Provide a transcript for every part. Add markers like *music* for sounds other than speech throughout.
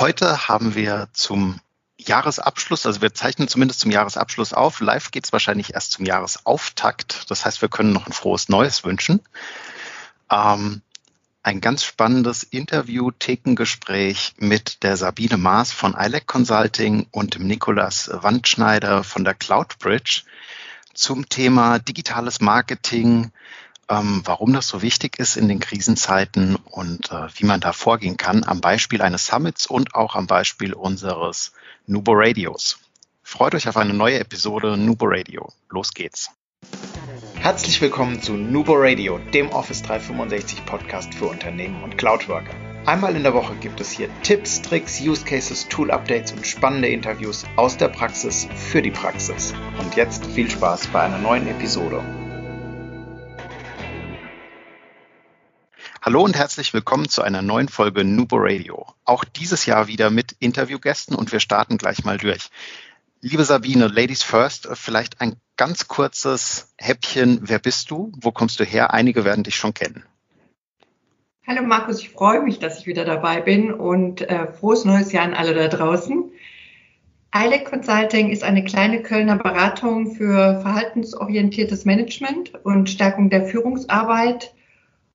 Heute haben wir zum Jahresabschluss, also wir zeichnen zumindest zum Jahresabschluss auf. Live geht es wahrscheinlich erst zum Jahresauftakt. Das heißt, wir können noch ein frohes Neues wünschen. Ähm, ein ganz spannendes Interview, Thekengespräch mit der Sabine Maas von ILEC Consulting und dem Nikolas Wandschneider von der Cloudbridge zum Thema digitales Marketing, ähm, warum das so wichtig ist in den Krisenzeiten und äh, wie man da vorgehen kann, am Beispiel eines Summits und auch am Beispiel unseres Nubo Radios. Freut euch auf eine neue Episode Nubo Radio. Los geht's. Herzlich willkommen zu Nubo Radio, dem Office 365 Podcast für Unternehmen und Cloudworker. Einmal in der Woche gibt es hier Tipps, Tricks, Use Cases, Tool Updates und spannende Interviews aus der Praxis für die Praxis. Und jetzt viel Spaß bei einer neuen Episode. Hallo und herzlich willkommen zu einer neuen Folge Nubo Radio. Auch dieses Jahr wieder mit Interviewgästen und wir starten gleich mal durch. Liebe Sabine, Ladies First, vielleicht ein ganz kurzes Häppchen. Wer bist du? Wo kommst du her? Einige werden dich schon kennen. Hallo Markus, ich freue mich, dass ich wieder dabei bin und äh, frohes neues Jahr an alle da draußen. ILEC Consulting ist eine kleine Kölner Beratung für verhaltensorientiertes Management und Stärkung der Führungsarbeit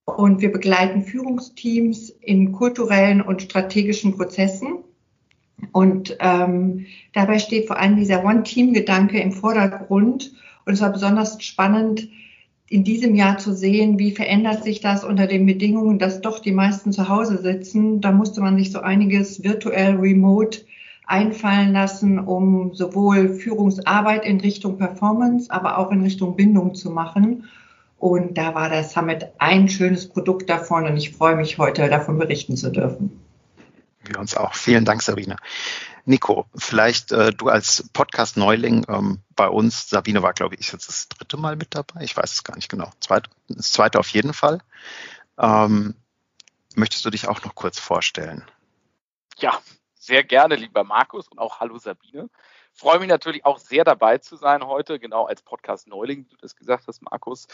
und wir begleiten Führungsteams in kulturellen und strategischen Prozessen. Und ähm, dabei steht vor allem dieser One-Team-Gedanke im Vordergrund. Und es war besonders spannend, in diesem Jahr zu sehen, wie verändert sich das unter den Bedingungen, dass doch die meisten zu Hause sitzen. Da musste man sich so einiges virtuell remote einfallen lassen, um sowohl Führungsarbeit in Richtung Performance, aber auch in Richtung Bindung zu machen. Und da war das Summit ein schönes Produkt davon und ich freue mich heute davon berichten zu dürfen. Wir uns auch. Vielen Dank, Sabine. Nico, vielleicht äh, du als Podcast-Neuling ähm, bei uns, Sabine war, glaube ich, jetzt das dritte Mal mit dabei. Ich weiß es gar nicht genau. Zweit, das zweite auf jeden Fall. Ähm, möchtest du dich auch noch kurz vorstellen? Ja, sehr gerne, lieber Markus und auch hallo Sabine freue mich natürlich auch sehr dabei zu sein heute, genau als Podcast-Neuling, wie du das gesagt hast, Markus.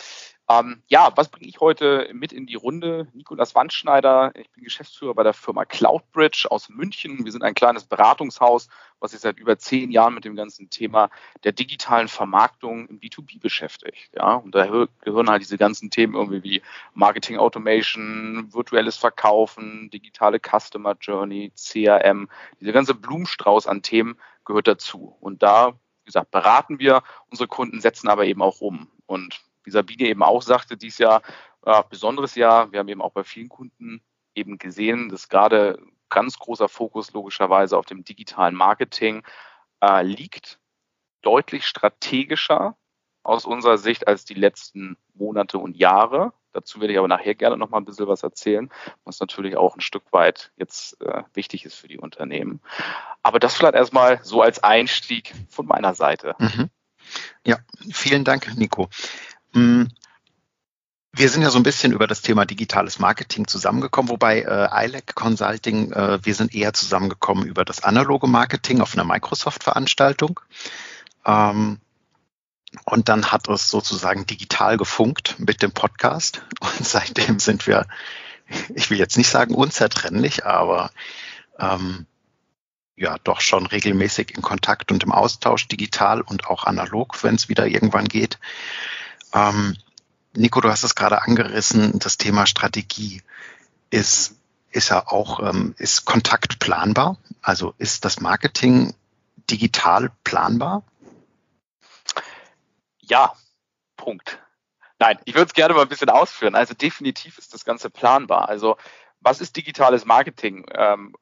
Ähm, ja, was bringe ich heute mit in die Runde? Nikolas Wandschneider, ich bin Geschäftsführer bei der Firma Cloudbridge aus München. Wir sind ein kleines Beratungshaus, was sich seit über zehn Jahren mit dem ganzen Thema der digitalen Vermarktung im B2B beschäftigt. Ja, und da gehören halt diese ganzen Themen irgendwie wie Marketing Automation, virtuelles Verkaufen, digitale Customer Journey, CRM, diese ganze Blumenstrauß an Themen, gehört dazu. Und da, wie gesagt, beraten wir unsere Kunden, setzen aber eben auch um. Und wie Sabine eben auch sagte, dies Jahr äh, besonderes Jahr. Wir haben eben auch bei vielen Kunden eben gesehen, dass gerade ganz großer Fokus logischerweise auf dem digitalen Marketing äh, liegt, deutlich strategischer aus unserer Sicht als die letzten Monate und Jahre. Dazu werde ich aber nachher gerne noch mal ein bisschen was erzählen, was natürlich auch ein Stück weit jetzt äh, wichtig ist für die Unternehmen. Aber das vielleicht erstmal so als Einstieg von meiner Seite. Mhm. Ja, vielen Dank, Nico. Mm, wir sind ja so ein bisschen über das Thema digitales Marketing zusammengekommen, wobei äh, ILEC Consulting, äh, wir sind eher zusammengekommen über das analoge Marketing auf einer Microsoft-Veranstaltung. Ähm, und dann hat es sozusagen digital gefunkt mit dem Podcast. Und seitdem sind wir, ich will jetzt nicht sagen unzertrennlich, aber ähm, ja, doch schon regelmäßig in Kontakt und im Austausch, digital und auch analog, wenn es wieder irgendwann geht. Ähm, Nico, du hast es gerade angerissen, das Thema Strategie ist, ist ja auch, ähm, ist Kontakt planbar? Also ist das Marketing digital planbar? Ja, Punkt. Nein, ich würde es gerne mal ein bisschen ausführen. Also definitiv ist das Ganze planbar. Also was ist digitales Marketing? Ähm,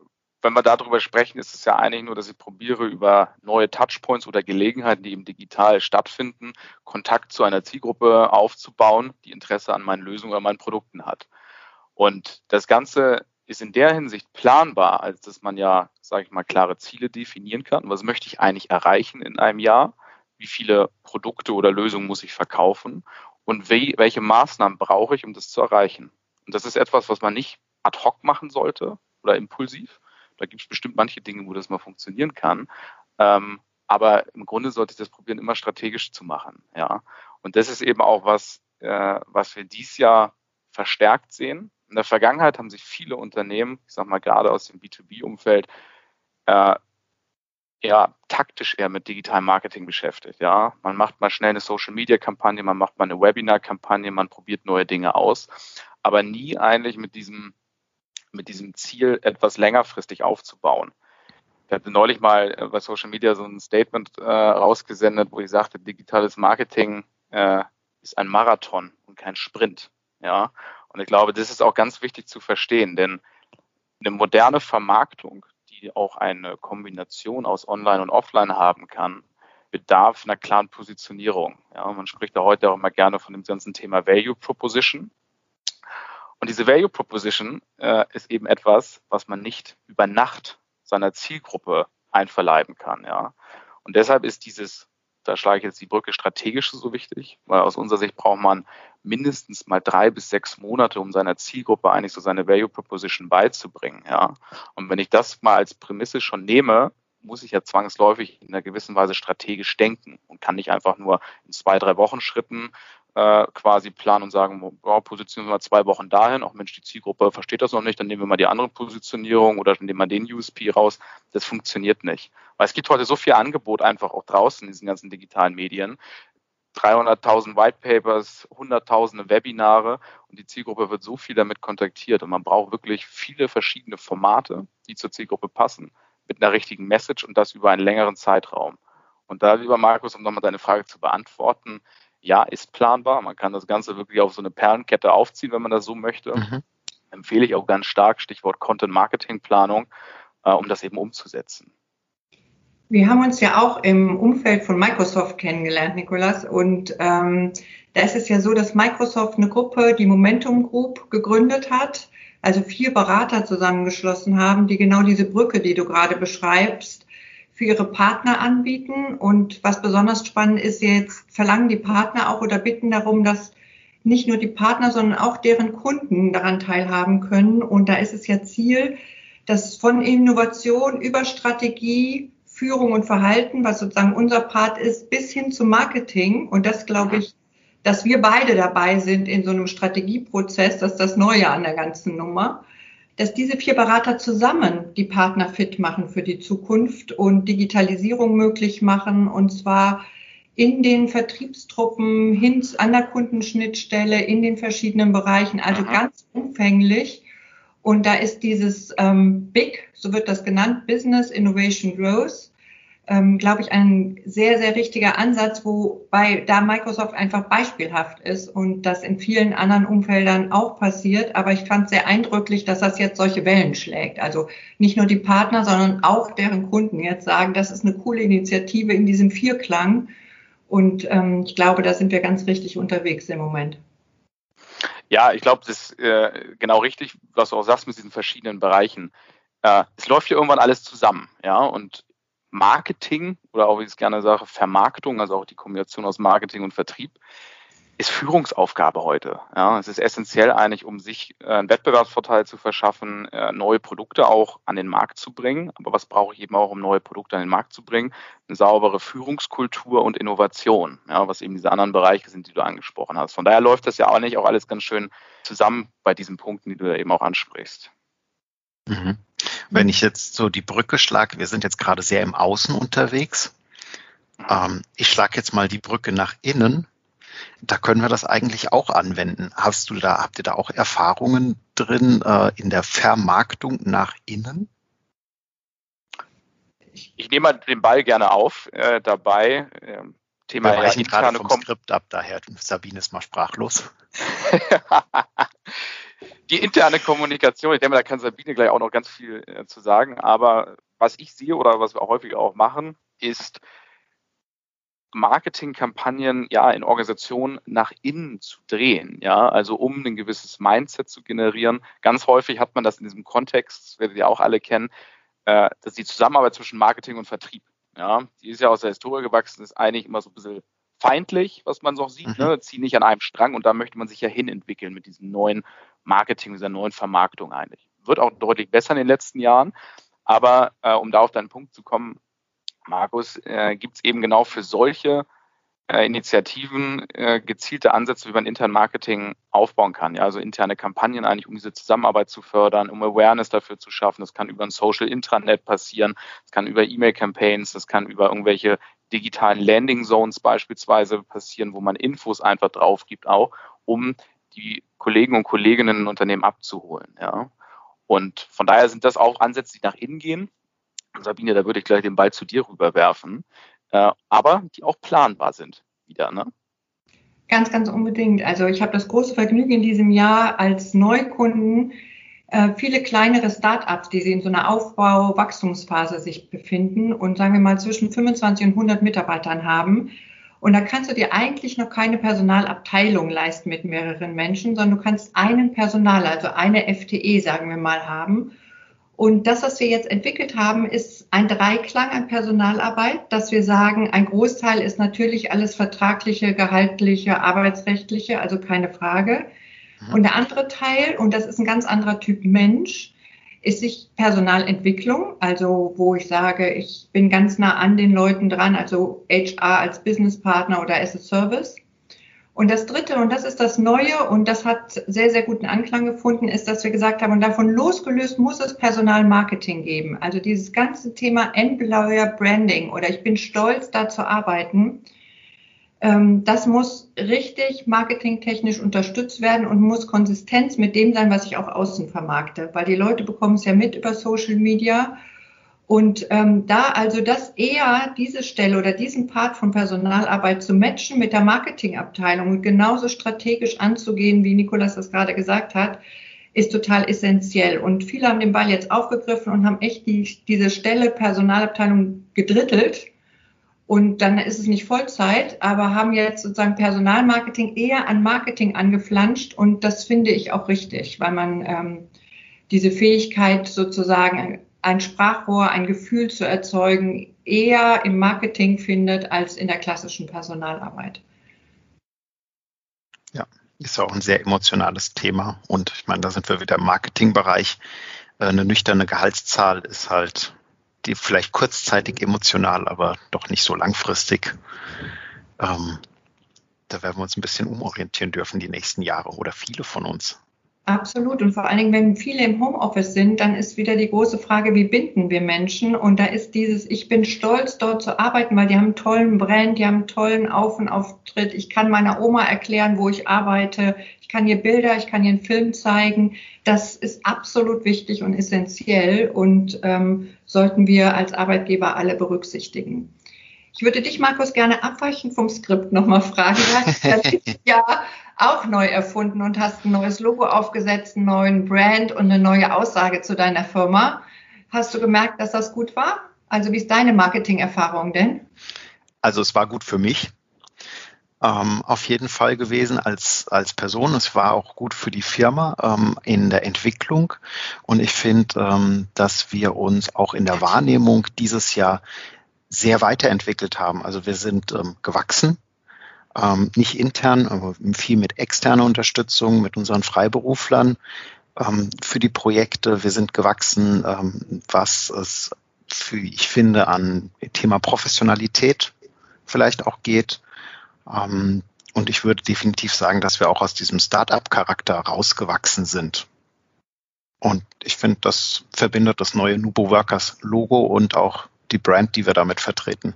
wenn wir darüber sprechen, ist es ja eigentlich nur, dass ich probiere, über neue Touchpoints oder Gelegenheiten, die eben digital stattfinden, Kontakt zu einer Zielgruppe aufzubauen, die Interesse an meinen Lösungen oder meinen Produkten hat. Und das Ganze ist in der Hinsicht planbar, als dass man ja, sage ich mal, klare Ziele definieren kann. Was möchte ich eigentlich erreichen in einem Jahr? Wie viele Produkte oder Lösungen muss ich verkaufen und wie, welche Maßnahmen brauche ich, um das zu erreichen. Und das ist etwas, was man nicht ad hoc machen sollte oder impulsiv. Da gibt es bestimmt manche Dinge, wo das mal funktionieren kann. Ähm, aber im Grunde sollte ich das probieren, immer strategisch zu machen. Ja. Und das ist eben auch was, äh, was wir dieses Jahr verstärkt sehen. In der Vergangenheit haben sich viele Unternehmen, ich sage mal gerade aus dem B2B-Umfeld, äh, ja taktisch eher mit digitalem Marketing beschäftigt. Ja, man macht mal schnell eine Social Media Kampagne, man macht mal eine Webinar Kampagne, man probiert neue Dinge aus, aber nie eigentlich mit diesem mit diesem Ziel etwas längerfristig aufzubauen. Ich hatte neulich mal äh, bei Social Media so ein Statement äh, rausgesendet, wo ich sagte, digitales Marketing äh, ist ein Marathon und kein Sprint. Ja, und ich glaube, das ist auch ganz wichtig zu verstehen, denn eine moderne Vermarktung, die auch eine Kombination aus Online und Offline haben kann, bedarf einer klaren Positionierung. Ja, man spricht da heute auch immer gerne von dem ganzen Thema Value Proposition. Und diese Value Proposition äh, ist eben etwas, was man nicht über Nacht seiner Zielgruppe einverleiben kann. Ja. Und deshalb ist dieses, da schlage ich jetzt die Brücke strategisch so wichtig, weil aus unserer Sicht braucht man mindestens mal drei bis sechs Monate, um seiner Zielgruppe eigentlich so seine Value Proposition beizubringen. Ja. Und wenn ich das mal als Prämisse schon nehme, muss ich ja zwangsläufig in einer gewissen Weise strategisch denken und kann nicht einfach nur in zwei, drei Wochen Schritten äh, quasi planen und sagen, oh, positionieren wir mal zwei Wochen dahin, auch Mensch, die Zielgruppe versteht das noch nicht, dann nehmen wir mal die andere Positionierung oder dann nehmen wir den USP raus. Das funktioniert nicht. Weil es gibt heute so viel Angebot einfach auch draußen in diesen ganzen digitalen Medien. 300.000 White Papers, hunderttausende Webinare und die Zielgruppe wird so viel damit kontaktiert und man braucht wirklich viele verschiedene Formate, die zur Zielgruppe passen, mit einer richtigen Message und das über einen längeren Zeitraum. Und da, lieber Markus, um nochmal deine Frage zu beantworten, ja, ist planbar. Man kann das Ganze wirklich auf so eine Perlenkette aufziehen, wenn man das so möchte. Mhm. Empfehle ich auch ganz stark, Stichwort Content-Marketing-Planung, äh, um das eben umzusetzen. Wir haben uns ja auch im Umfeld von Microsoft kennengelernt, Nikolas. Und ähm, da ist es ja so, dass Microsoft eine Gruppe, die Momentum Group, gegründet hat. Also vier Berater zusammengeschlossen haben, die genau diese Brücke, die du gerade beschreibst, für ihre Partner anbieten. Und was besonders spannend ist, jetzt verlangen die Partner auch oder bitten darum, dass nicht nur die Partner, sondern auch deren Kunden daran teilhaben können. Und da ist es ja Ziel, dass von Innovation über Strategie, Führung und Verhalten, was sozusagen unser Part ist, bis hin zum Marketing. Und das glaube ich, dass wir beide dabei sind in so einem Strategieprozess, das ist das Neue an der ganzen Nummer dass diese vier Berater zusammen die Partner fit machen für die Zukunft und Digitalisierung möglich machen und zwar in den Vertriebstruppen hin an der Kundenschnittstelle in den verschiedenen Bereichen, also Aha. ganz umfänglich. Und da ist dieses ähm, BIG, so wird das genannt, Business Innovation Growth, ähm, glaube ich, ein sehr, sehr richtiger Ansatz, wobei da Microsoft einfach beispielhaft ist und das in vielen anderen Umfeldern auch passiert. Aber ich fand sehr eindrücklich, dass das jetzt solche Wellen schlägt. Also nicht nur die Partner, sondern auch deren Kunden jetzt sagen, das ist eine coole Initiative in diesem Vierklang. Und ähm, ich glaube, da sind wir ganz richtig unterwegs im Moment. Ja, ich glaube, das ist äh, genau richtig, was du auch sagst mit diesen verschiedenen Bereichen. Äh, es läuft ja irgendwann alles zusammen, ja, und Marketing oder auch, wie ich es gerne sage, Vermarktung, also auch die Kombination aus Marketing und Vertrieb, ist Führungsaufgabe heute. Ja, es ist essentiell eigentlich, um sich äh, einen Wettbewerbsvorteil zu verschaffen, äh, neue Produkte auch an den Markt zu bringen. Aber was brauche ich eben auch, um neue Produkte an den Markt zu bringen? Eine saubere Führungskultur und Innovation, ja, was eben diese anderen Bereiche sind, die du angesprochen hast. Von daher läuft das ja auch nicht auch alles ganz schön zusammen bei diesen Punkten, die du ja eben auch ansprichst. Mhm. Wenn ich jetzt so die Brücke schlage, wir sind jetzt gerade sehr im Außen unterwegs. Ähm, ich schlage jetzt mal die Brücke nach innen. Da können wir das eigentlich auch anwenden. Hast du da, habt ihr da auch Erfahrungen drin äh, in der Vermarktung nach innen? Ich, ich nehme mal den Ball gerne auf äh, dabei. Äh, Thema wir weichen gerade vom Skript ab, daher Sabine ist mal sprachlos. *laughs* die interne Kommunikation, ich denke, da kann Sabine gleich auch noch ganz viel äh, zu sagen, aber was ich sehe oder was wir auch häufig auch machen, ist Marketingkampagnen ja in Organisationen nach innen zu drehen, ja, also um ein gewisses Mindset zu generieren. Ganz häufig hat man das in diesem Kontext, das werdet ihr auch alle kennen, äh, dass die Zusammenarbeit zwischen Marketing und Vertrieb, ja, die ist ja aus der Historie gewachsen, ist eigentlich immer so ein bisschen feindlich, was man so sieht, mhm. ne, ziehen nicht an einem Strang und da möchte man sich ja hinentwickeln mit diesem neuen Marketing, dieser neuen Vermarktung eigentlich. Wird auch deutlich besser in den letzten Jahren. Aber äh, um da auf deinen Punkt zu kommen, Markus, äh, gibt es eben genau für solche äh, Initiativen, äh, gezielte Ansätze, wie man intern Marketing aufbauen kann. Ja, also interne Kampagnen eigentlich, um diese Zusammenarbeit zu fördern, um Awareness dafür zu schaffen. Das kann über ein Social Intranet passieren, das kann über E-Mail-Campaigns, das kann über irgendwelche digitalen Landing Zones beispielsweise passieren, wo man Infos einfach drauf gibt, auch um die Kollegen und Kolleginnen in Unternehmen abzuholen. Ja. Und von daher sind das auch Ansätze, die nach innen gehen. Sabine, da würde ich gleich den Ball zu dir rüberwerfen äh, aber die auch planbar sind wieder. Ne? Ganz, ganz unbedingt. Also ich habe das große Vergnügen in diesem Jahr als Neukunden äh, viele kleinere Start-ups, die sie in so einer Aufbau-Wachstumsphase sich befinden und sagen wir mal zwischen 25 und 100 Mitarbeitern haben. Und da kannst du dir eigentlich noch keine Personalabteilung leisten mit mehreren Menschen, sondern du kannst einen Personal, also eine FTE, sagen wir mal, haben. Und das, was wir jetzt entwickelt haben, ist ein Dreiklang an Personalarbeit, dass wir sagen, ein Großteil ist natürlich alles vertragliche, gehaltliche, arbeitsrechtliche, also keine Frage. Mhm. Und der andere Teil, und das ist ein ganz anderer Typ Mensch, ist sich Personalentwicklung, also wo ich sage, ich bin ganz nah an den Leuten dran, also HR als Businesspartner oder as a Service. Und das Dritte, und das ist das Neue, und das hat sehr, sehr guten Anklang gefunden, ist, dass wir gesagt haben, und davon losgelöst muss es Personalmarketing geben. Also dieses ganze Thema Employer Branding oder ich bin stolz, da zu arbeiten, das muss richtig marketingtechnisch unterstützt werden und muss Konsistenz mit dem sein, was ich auch außen vermarkte. Weil die Leute bekommen es ja mit über Social Media und ähm, da also das eher diese Stelle oder diesen Part von Personalarbeit zu matchen mit der Marketingabteilung und genauso strategisch anzugehen, wie Nikolas das gerade gesagt hat, ist total essentiell. Und viele haben den Ball jetzt aufgegriffen und haben echt die, diese Stelle Personalabteilung gedrittelt. Und dann ist es nicht Vollzeit, aber haben jetzt sozusagen Personalmarketing eher an Marketing angeflanscht. Und das finde ich auch richtig, weil man ähm, diese Fähigkeit sozusagen ein Sprachrohr, ein Gefühl zu erzeugen, eher im Marketing findet als in der klassischen Personalarbeit. Ja, ist auch ein sehr emotionales Thema. Und ich meine, da sind wir wieder im Marketingbereich. Äh, eine nüchterne Gehaltszahl ist halt die vielleicht kurzzeitig emotional, aber doch nicht so langfristig. Ähm, da werden wir uns ein bisschen umorientieren dürfen die nächsten Jahre oder viele von uns. Absolut. Und vor allen Dingen, wenn viele im Homeoffice sind, dann ist wieder die große Frage, wie binden wir Menschen? Und da ist dieses, ich bin stolz, dort zu arbeiten, weil die haben einen tollen Brand, die haben einen tollen Auf- und Auftritt. Ich kann meiner Oma erklären, wo ich arbeite. Ich kann ihr Bilder, ich kann ihr einen Film zeigen. Das ist absolut wichtig und essentiell und ähm, sollten wir als Arbeitgeber alle berücksichtigen. Ich würde dich, Markus, gerne abweichend vom Skript nochmal fragen. ja *laughs* auch neu erfunden und hast ein neues Logo aufgesetzt, einen neuen Brand und eine neue Aussage zu deiner Firma. Hast du gemerkt, dass das gut war? Also wie ist deine Marketing-Erfahrung denn? Also es war gut für mich. Ähm, auf jeden Fall gewesen als, als Person. Es war auch gut für die Firma ähm, in der Entwicklung. Und ich finde, ähm, dass wir uns auch in der Wahrnehmung dieses Jahr sehr weiterentwickelt haben. Also wir sind ähm, gewachsen ähm, nicht intern, aber viel mit externer Unterstützung, mit unseren Freiberuflern ähm, für die Projekte. Wir sind gewachsen, ähm, was es für, ich finde, an Thema Professionalität vielleicht auch geht. Ähm, und ich würde definitiv sagen, dass wir auch aus diesem Start-up-Charakter rausgewachsen sind. Und ich finde, das verbindet das neue Nubo Workers Logo und auch die Brand, die wir damit vertreten.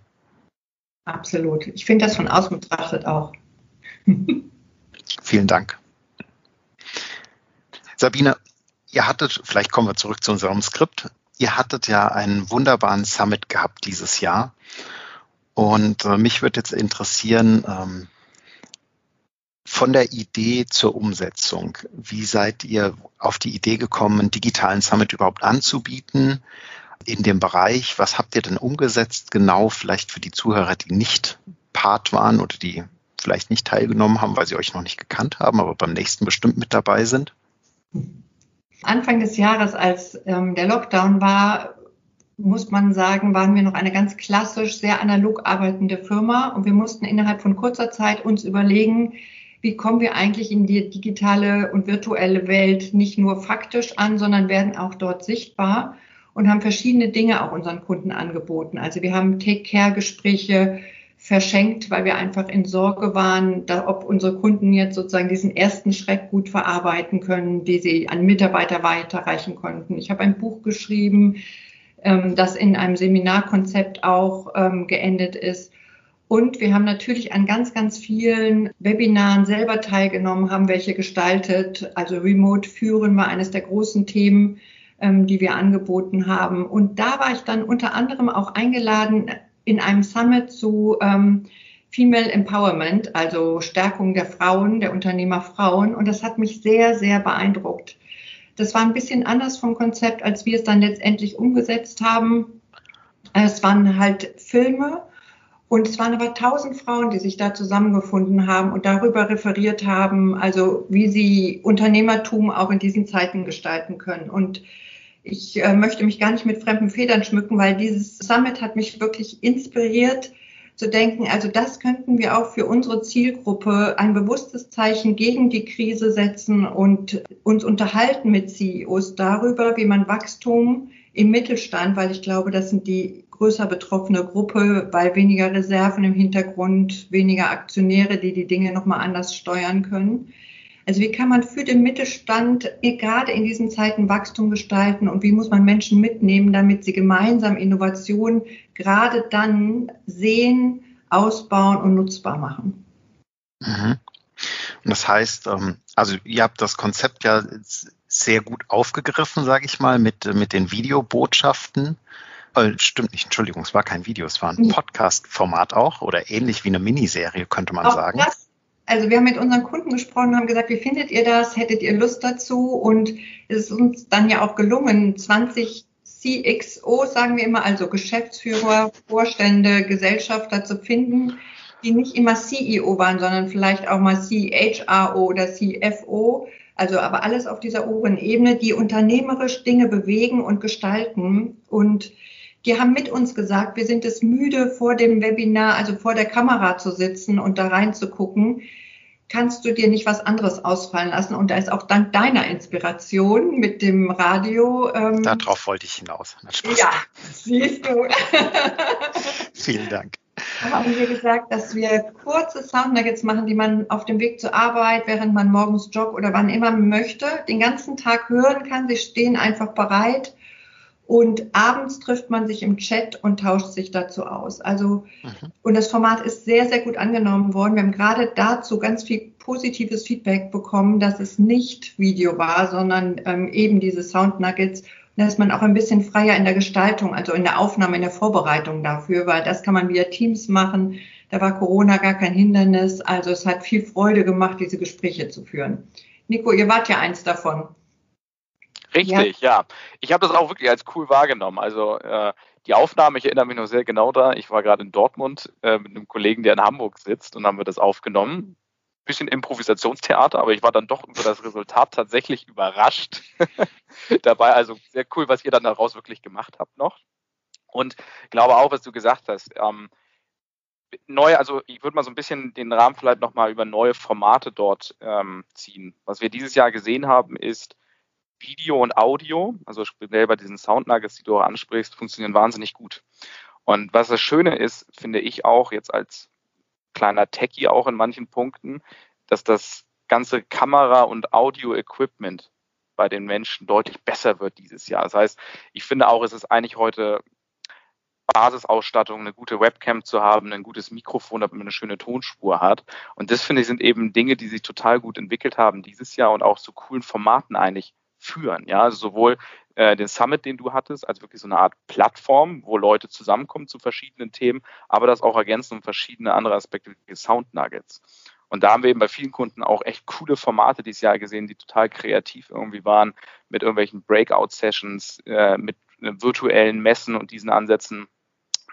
Absolut. Ich finde das von außen betrachtet auch. Vielen Dank. Sabine, ihr hattet, vielleicht kommen wir zurück zu unserem Skript, ihr hattet ja einen wunderbaren Summit gehabt dieses Jahr. Und äh, mich würde jetzt interessieren, ähm, von der Idee zur Umsetzung. Wie seid ihr auf die Idee gekommen, einen digitalen Summit überhaupt anzubieten? In dem Bereich. Was habt ihr denn umgesetzt genau vielleicht für die Zuhörer, die nicht Part waren oder die vielleicht nicht teilgenommen haben, weil sie euch noch nicht gekannt haben, aber beim nächsten bestimmt mit dabei sind? Anfang des Jahres, als ähm, der Lockdown war, muss man sagen, waren wir noch eine ganz klassisch, sehr analog arbeitende Firma und wir mussten innerhalb von kurzer Zeit uns überlegen, wie kommen wir eigentlich in die digitale und virtuelle Welt nicht nur faktisch an, sondern werden auch dort sichtbar und haben verschiedene Dinge auch unseren Kunden angeboten. Also wir haben Take-Care-Gespräche verschenkt, weil wir einfach in Sorge waren, da, ob unsere Kunden jetzt sozusagen diesen ersten Schreck gut verarbeiten können, die sie an Mitarbeiter weiterreichen konnten. Ich habe ein Buch geschrieben, ähm, das in einem Seminarkonzept auch ähm, geendet ist. Und wir haben natürlich an ganz, ganz vielen Webinaren selber teilgenommen, haben welche gestaltet. Also Remote führen war eines der großen Themen, ähm, die wir angeboten haben. Und da war ich dann unter anderem auch eingeladen in einem Summit zu ähm, Female Empowerment, also Stärkung der Frauen, der Unternehmer Frauen. Und das hat mich sehr, sehr beeindruckt. Das war ein bisschen anders vom Konzept, als wir es dann letztendlich umgesetzt haben. Es waren halt Filme und es waren aber tausend Frauen, die sich da zusammengefunden haben und darüber referiert haben, also wie sie Unternehmertum auch in diesen Zeiten gestalten können. Und ich äh, möchte mich gar nicht mit fremden Federn schmücken, weil dieses Summit hat mich wirklich inspiriert zu denken, also das könnten wir auch für unsere Zielgruppe ein bewusstes Zeichen gegen die Krise setzen und uns unterhalten mit CEOs darüber, wie man Wachstum im Mittelstand, weil ich glaube, das sind die größer betroffene Gruppe, weil weniger Reserven im Hintergrund, weniger Aktionäre, die die Dinge nochmal anders steuern können also wie kann man für den Mittelstand gerade in diesen Zeiten Wachstum gestalten und wie muss man Menschen mitnehmen, damit sie gemeinsam Innovation gerade dann sehen, ausbauen und nutzbar machen? Mhm. Und das heißt, ähm, also ihr habt das Konzept ja sehr gut aufgegriffen, sage ich mal, mit, mit den Videobotschaften. Äh, stimmt nicht, Entschuldigung, es war kein Video, es war ein mhm. Podcast-Format auch oder ähnlich wie eine Miniserie, könnte man auch sagen. Das also wir haben mit unseren Kunden gesprochen, haben gesagt, wie findet ihr das? Hättet ihr Lust dazu? Und es ist uns dann ja auch gelungen, 20 CXO, sagen wir immer, also Geschäftsführer, Vorstände, Gesellschafter zu finden, die nicht immer CEO waren, sondern vielleicht auch mal CHRO oder CFO, also aber alles auf dieser oberen Ebene, die unternehmerisch Dinge bewegen und gestalten. Und die haben mit uns gesagt, wir sind es müde, vor dem Webinar, also vor der Kamera zu sitzen und da reinzugucken. Kannst du dir nicht was anderes ausfallen lassen? Und da ist auch dank deiner Inspiration mit dem Radio. Ähm, Darauf wollte ich hinaus. Ja, siehst du. *laughs* Vielen Dank. Da haben wir gesagt, dass wir kurze Soundnuggets machen, die man auf dem Weg zur Arbeit, während man morgens joggt oder wann immer möchte, den ganzen Tag hören kann. Sie stehen einfach bereit und abends trifft man sich im Chat und tauscht sich dazu aus. Also, mhm. und das Format ist sehr, sehr gut angenommen worden. Wir haben gerade dazu ganz viel positives Feedback bekommen, dass es nicht Video war, sondern ähm, eben diese Sound Nuggets. Und dass man auch ein bisschen freier in der Gestaltung, also in der Aufnahme, in der Vorbereitung dafür, weil das kann man via Teams machen. Da war Corona gar kein Hindernis. Also es hat viel Freude gemacht, diese Gespräche zu führen. Nico, ihr wart ja eins davon. Richtig, ja. ja. Ich habe das auch wirklich als cool wahrgenommen. Also äh, die Aufnahme, ich erinnere mich noch sehr genau da. Ich war gerade in Dortmund äh, mit einem Kollegen, der in Hamburg sitzt und haben wir das aufgenommen. Bisschen Improvisationstheater, aber ich war dann doch über das Resultat tatsächlich überrascht. *laughs* Dabei also sehr cool, was ihr dann daraus wirklich gemacht habt noch. Und glaube auch, was du gesagt hast. Ähm, neu, also ich würde mal so ein bisschen den Rahmen vielleicht nochmal über neue Formate dort ähm, ziehen. Was wir dieses Jahr gesehen haben, ist, Video und Audio, also speziell bei diesen Soundnuggets, die du auch ansprichst, funktionieren wahnsinnig gut. Und was das Schöne ist, finde ich auch jetzt als kleiner Techie auch in manchen Punkten, dass das ganze Kamera- und Audio-Equipment bei den Menschen deutlich besser wird dieses Jahr. Das heißt, ich finde auch, es ist eigentlich heute Basisausstattung, eine gute Webcam zu haben, ein gutes Mikrofon, damit man eine schöne Tonspur hat. Und das finde ich sind eben Dinge, die sich total gut entwickelt haben dieses Jahr und auch zu coolen Formaten eigentlich führen. Ja, also sowohl äh, den Summit, den du hattest, als wirklich so eine Art Plattform, wo Leute zusammenkommen zu verschiedenen Themen, aber das auch ergänzen um verschiedene andere Aspekte wie Sound Nuggets. Und da haben wir eben bei vielen Kunden auch echt coole Formate dieses Jahr gesehen, die total kreativ irgendwie waren, mit irgendwelchen Breakout-Sessions, äh, mit äh, virtuellen Messen und diesen Ansätzen.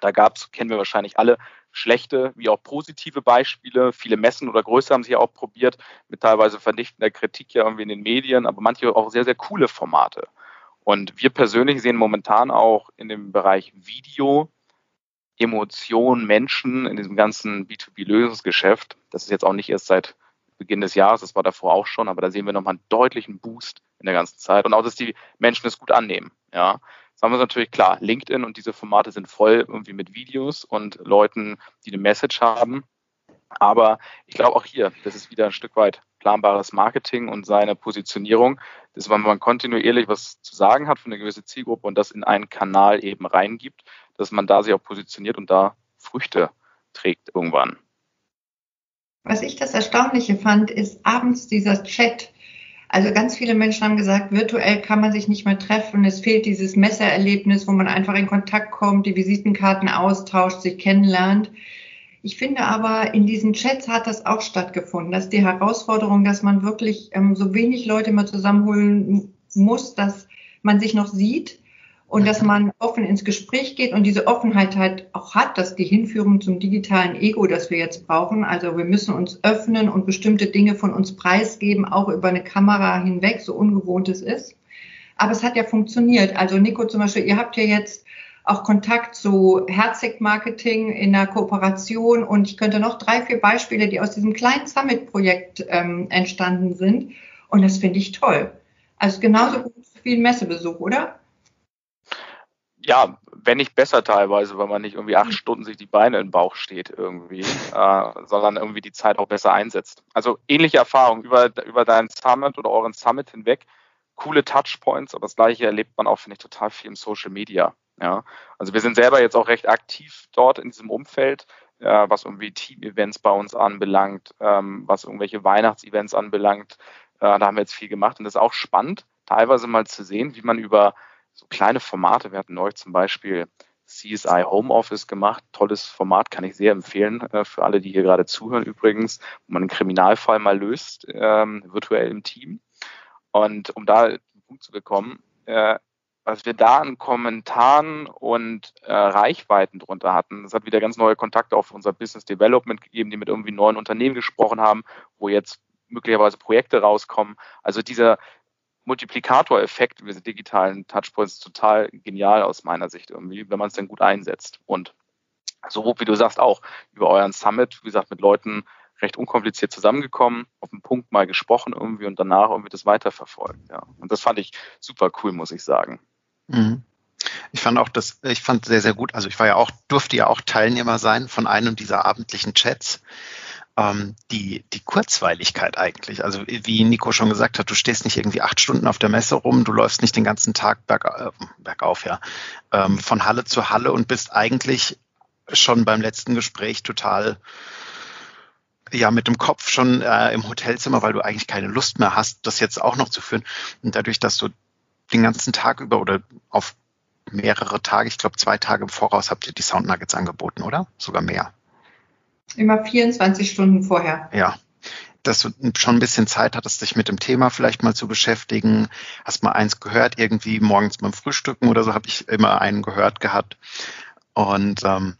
Da gab es, kennen wir wahrscheinlich alle, schlechte wie auch positive Beispiele. Viele Messen oder Größe haben sich auch probiert, mit teilweise vernichtender Kritik ja irgendwie in den Medien, aber manche auch sehr, sehr coole Formate. Und wir persönlich sehen momentan auch in dem Bereich Video, Emotionen, Menschen in diesem ganzen B2B-Lösungsgeschäft. Das ist jetzt auch nicht erst seit Beginn des Jahres, das war davor auch schon, aber da sehen wir nochmal einen deutlichen Boost in der ganzen Zeit und auch, dass die Menschen es gut annehmen. Ja, Sagen wir es natürlich klar, LinkedIn und diese Formate sind voll irgendwie mit Videos und Leuten, die eine Message haben. Aber ich glaube auch hier, das ist wieder ein Stück weit planbares Marketing und seine Positionierung, dass man, man kontinuierlich was zu sagen hat für eine gewisse Zielgruppe und das in einen Kanal eben reingibt, dass man da sich auch positioniert und da Früchte trägt irgendwann. Was ich das Erstaunliche fand, ist abends dieser Chat. Also ganz viele Menschen haben gesagt, virtuell kann man sich nicht mehr treffen. Es fehlt dieses Messererlebnis, wo man einfach in Kontakt kommt, die Visitenkarten austauscht, sich kennenlernt. Ich finde aber, in diesen Chats hat das auch stattgefunden. Das ist die Herausforderung, dass man wirklich ähm, so wenig Leute mal zusammenholen muss, dass man sich noch sieht und dass man offen ins Gespräch geht und diese Offenheit halt auch hat, dass die Hinführung zum digitalen Ego, das wir jetzt brauchen. Also wir müssen uns öffnen und bestimmte Dinge von uns preisgeben, auch über eine Kamera hinweg, so ungewohnt es ist. Aber es hat ja funktioniert. Also Nico zum Beispiel, ihr habt ja jetzt auch Kontakt zu Herzig-Marketing in der Kooperation. Und ich könnte noch drei, vier Beispiele, die aus diesem kleinen Summit-Projekt ähm, entstanden sind. Und das finde ich toll. Also genauso gut wie ein Messebesuch, oder? Ja, wenn nicht besser teilweise, weil man nicht irgendwie acht Stunden sich die Beine im Bauch steht irgendwie, *laughs* äh, sondern irgendwie die Zeit auch besser einsetzt. Also ähnliche Erfahrungen über, über deinen Summit oder euren Summit hinweg. Coole Touchpoints, aber das gleiche erlebt man auch, finde ich, total viel im Social Media. Ja, also wir sind selber jetzt auch recht aktiv dort in diesem Umfeld, äh, was irgendwie Team-Events bei uns anbelangt, ähm, was irgendwelche Weihnachtsevents anbelangt. Äh, da haben wir jetzt viel gemacht und das ist auch spannend, teilweise mal zu sehen, wie man über so kleine Formate, wir hatten neulich zum Beispiel CSI Homeoffice gemacht. Tolles Format, kann ich sehr empfehlen äh, für alle, die hier gerade zuhören übrigens, wo man einen Kriminalfall mal löst, ähm, virtuell im Team. Und um da den Punkt zu bekommen, äh, was wir da an Kommentaren und äh, Reichweiten drunter hatten. Es hat wieder ganz neue Kontakte auf unser Business Development gegeben, die mit irgendwie neuen Unternehmen gesprochen haben, wo jetzt möglicherweise Projekte rauskommen. Also dieser Multiplikatoreffekt mit digitalen Touchpoints total genial aus meiner Sicht irgendwie, wenn man es denn gut einsetzt. Und so wie du sagst auch über euren Summit, wie gesagt, mit Leuten recht unkompliziert zusammengekommen, auf den Punkt mal gesprochen irgendwie und danach irgendwie das weiterverfolgt. Ja. Und das fand ich super cool, muss ich sagen. Mhm. Ich fand auch das, ich fand sehr, sehr gut. Also ich war ja auch, durfte ja auch Teilnehmer sein von einem dieser abendlichen Chats. Ähm, die, die Kurzweiligkeit eigentlich. Also wie Nico schon gesagt hat, du stehst nicht irgendwie acht Stunden auf der Messe rum, du läufst nicht den ganzen Tag berg, äh, bergauf, ja, ähm, von Halle zu Halle und bist eigentlich schon beim letzten Gespräch total ja mit dem Kopf schon äh, im Hotelzimmer, weil du eigentlich keine Lust mehr hast, das jetzt auch noch zu führen. Und dadurch, dass du den ganzen Tag über oder auf mehrere Tage, ich glaube zwei Tage im Voraus habt ihr die Sound Nuggets angeboten, oder? Sogar mehr. Immer 24 Stunden vorher. Ja. Dass du schon ein bisschen Zeit hattest, dich mit dem Thema vielleicht mal zu beschäftigen. Hast mal eins gehört, irgendwie morgens beim Frühstücken oder so habe ich immer einen gehört gehabt. Und ähm,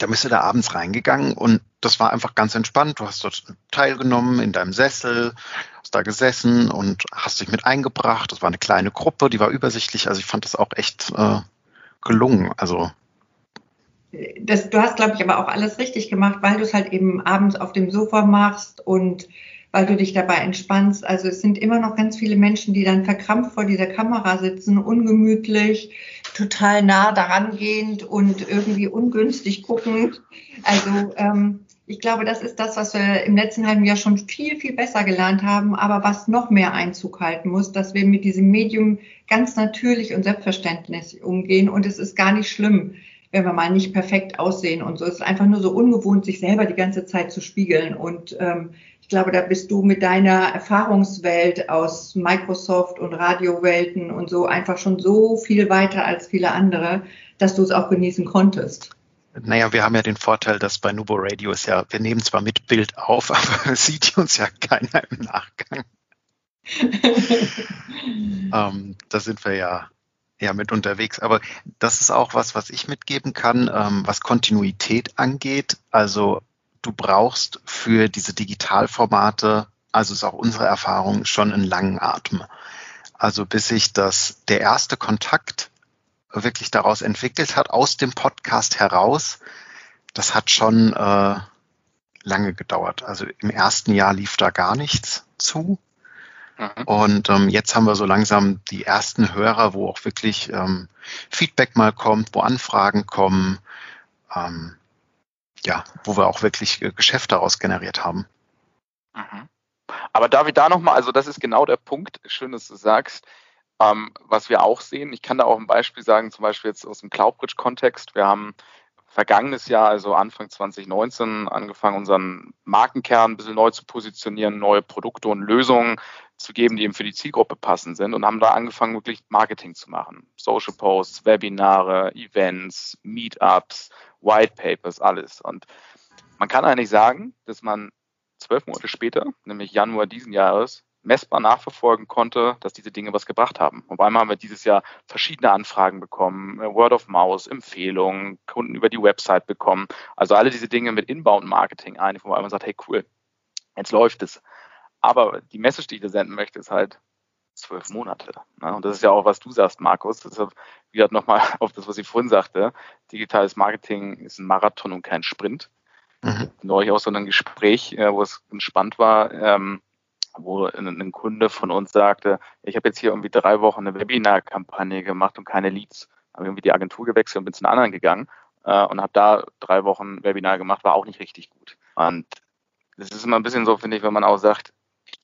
da bist du da abends reingegangen und das war einfach ganz entspannt. Du hast dort teilgenommen in deinem Sessel, hast da gesessen und hast dich mit eingebracht. Das war eine kleine Gruppe, die war übersichtlich. Also ich fand das auch echt äh, gelungen. Also das, du hast, glaube ich, aber auch alles richtig gemacht, weil du es halt eben abends auf dem Sofa machst und weil du dich dabei entspannst. Also es sind immer noch ganz viele Menschen, die dann verkrampft vor dieser Kamera sitzen, ungemütlich, total nah daran gehend und irgendwie ungünstig guckend. Also ähm, ich glaube, das ist das, was wir im letzten halben Jahr schon viel, viel besser gelernt haben, aber was noch mehr Einzug halten muss, dass wir mit diesem Medium ganz natürlich und selbstverständlich umgehen und es ist gar nicht schlimm wenn wir mal nicht perfekt aussehen und so. Es ist einfach nur so ungewohnt, sich selber die ganze Zeit zu spiegeln. Und ähm, ich glaube, da bist du mit deiner Erfahrungswelt aus Microsoft und Radiowelten und so einfach schon so viel weiter als viele andere, dass du es auch genießen konntest. Naja, wir haben ja den Vorteil, dass bei Nubo Radio ist ja, wir nehmen zwar mit Bild auf, *laughs* aber sieht uns ja keiner im Nachgang. *laughs* ähm, da sind wir ja ja mit unterwegs. Aber das ist auch was, was ich mitgeben kann, ähm, was Kontinuität angeht. Also du brauchst für diese Digitalformate, also ist auch unsere Erfahrung, schon einen langen Atem. Also bis sich das, der erste Kontakt wirklich daraus entwickelt hat, aus dem Podcast heraus, das hat schon äh, lange gedauert. Also im ersten Jahr lief da gar nichts zu. Mhm. Und ähm, jetzt haben wir so langsam die ersten Hörer, wo auch wirklich ähm, Feedback mal kommt, wo Anfragen kommen, ähm, ja, wo wir auch wirklich äh, Geschäft daraus generiert haben. Mhm. Aber ich da nochmal, also das ist genau der Punkt, schön, dass du sagst, ähm, was wir auch sehen. Ich kann da auch ein Beispiel sagen, zum Beispiel jetzt aus dem Cloudbridge-Kontext. Wir haben vergangenes Jahr, also Anfang 2019, angefangen, unseren Markenkern ein bisschen neu zu positionieren, neue Produkte und Lösungen zu geben, die eben für die Zielgruppe passend sind und haben da angefangen, wirklich Marketing zu machen. Social Posts, Webinare, Events, Meetups, White Papers, alles. Und man kann eigentlich sagen, dass man zwölf Monate später, nämlich Januar diesen Jahres, messbar nachverfolgen konnte, dass diese Dinge was gebracht haben. Und einmal haben wir dieses Jahr verschiedene Anfragen bekommen, Word of Mouse, Empfehlungen, Kunden über die Website bekommen. Also alle diese Dinge mit Inbound-Marketing ein, wo man sagt, hey cool, jetzt läuft es. Aber die Message, die ich dir senden möchte, ist halt zwölf Monate. Ne? Und das ist ja auch, was du sagst, Markus. Deshalb wieder nochmal *laughs* auf das, was ich vorhin sagte. Digitales Marketing ist ein Marathon und kein Sprint. Mhm. Neulich auch so ein Gespräch, äh, wo es spannend war, ähm, wo ein Kunde von uns sagte, ich habe jetzt hier irgendwie drei Wochen eine Webinar-Kampagne gemacht und keine Leads. Habe irgendwie die Agentur gewechselt und bin zu einer anderen gegangen äh, und habe da drei Wochen Webinar gemacht, war auch nicht richtig gut. Und das ist immer ein bisschen so, finde ich, wenn man auch sagt,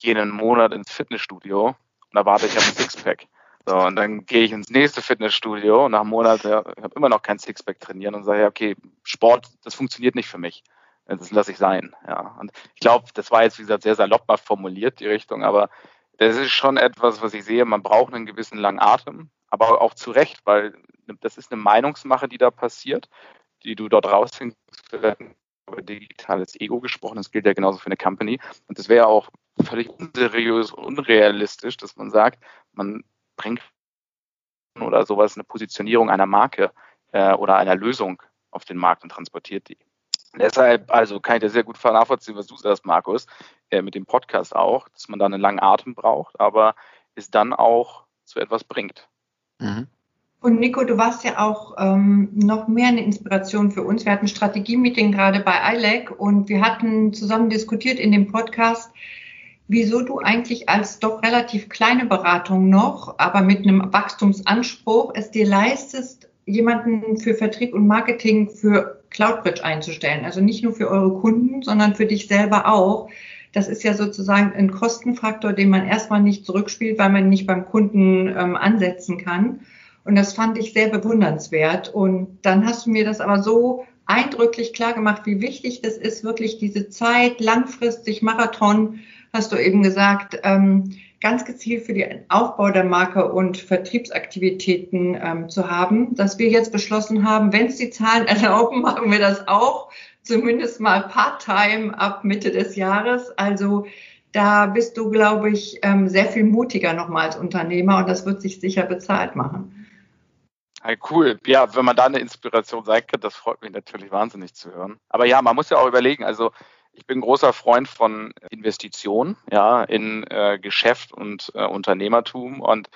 gehe einen Monat ins Fitnessstudio und erwarte, ich habe ein Sixpack. So, und dann gehe ich ins nächste Fitnessstudio und nach einem Monat, ja, ich habe immer noch kein Sixpack trainieren und sage, okay, Sport, das funktioniert nicht für mich. Das lasse ich sein. Ja. Und ich glaube, das war jetzt, wie gesagt, sehr salopp mal formuliert, die Richtung, aber das ist schon etwas, was ich sehe. Man braucht einen gewissen langen Atem, aber auch zu Recht, weil das ist eine Meinungsmache, die da passiert, die du dort raushängst, über digitales Ego gesprochen. Das gilt ja genauso für eine Company. Und das wäre auch völlig unseriös unrealistisch, dass man sagt, man bringt oder sowas eine Positionierung einer Marke äh, oder einer Lösung auf den Markt und transportiert die. Deshalb, also kann ich das sehr gut nachvollziehen, was du sagst, Markus, äh, mit dem Podcast auch, dass man da einen langen Atem braucht, aber es dann auch zu etwas bringt. Mhm. Und Nico, du warst ja auch ähm, noch mehr eine Inspiration für uns. Wir hatten Strategie-Meeting gerade bei ILEC und wir hatten zusammen diskutiert in dem Podcast, wieso du eigentlich als doch relativ kleine Beratung noch, aber mit einem Wachstumsanspruch es dir leistest, jemanden für Vertrieb und Marketing für CloudBridge einzustellen. Also nicht nur für eure Kunden, sondern für dich selber auch. Das ist ja sozusagen ein Kostenfaktor, den man erstmal nicht zurückspielt, weil man nicht beim Kunden ähm, ansetzen kann. Und das fand ich sehr bewundernswert. Und dann hast du mir das aber so eindrücklich klar gemacht, wie wichtig das ist, wirklich diese Zeit, langfristig Marathon, hast du eben gesagt, ähm, ganz gezielt für den Aufbau der Marke und Vertriebsaktivitäten ähm, zu haben, dass wir jetzt beschlossen haben, wenn es die Zahlen *laughs* erlauben, machen wir das auch, zumindest mal part-time ab Mitte des Jahres. Also da bist du, glaube ich, ähm, sehr viel mutiger nochmal als Unternehmer und das wird sich sicher bezahlt machen. Hey, cool. Ja, wenn man da eine Inspiration sein kann, das freut mich natürlich wahnsinnig zu hören. Aber ja, man muss ja auch überlegen, also ich bin großer Freund von Investitionen, ja, in äh, Geschäft und äh, Unternehmertum. Und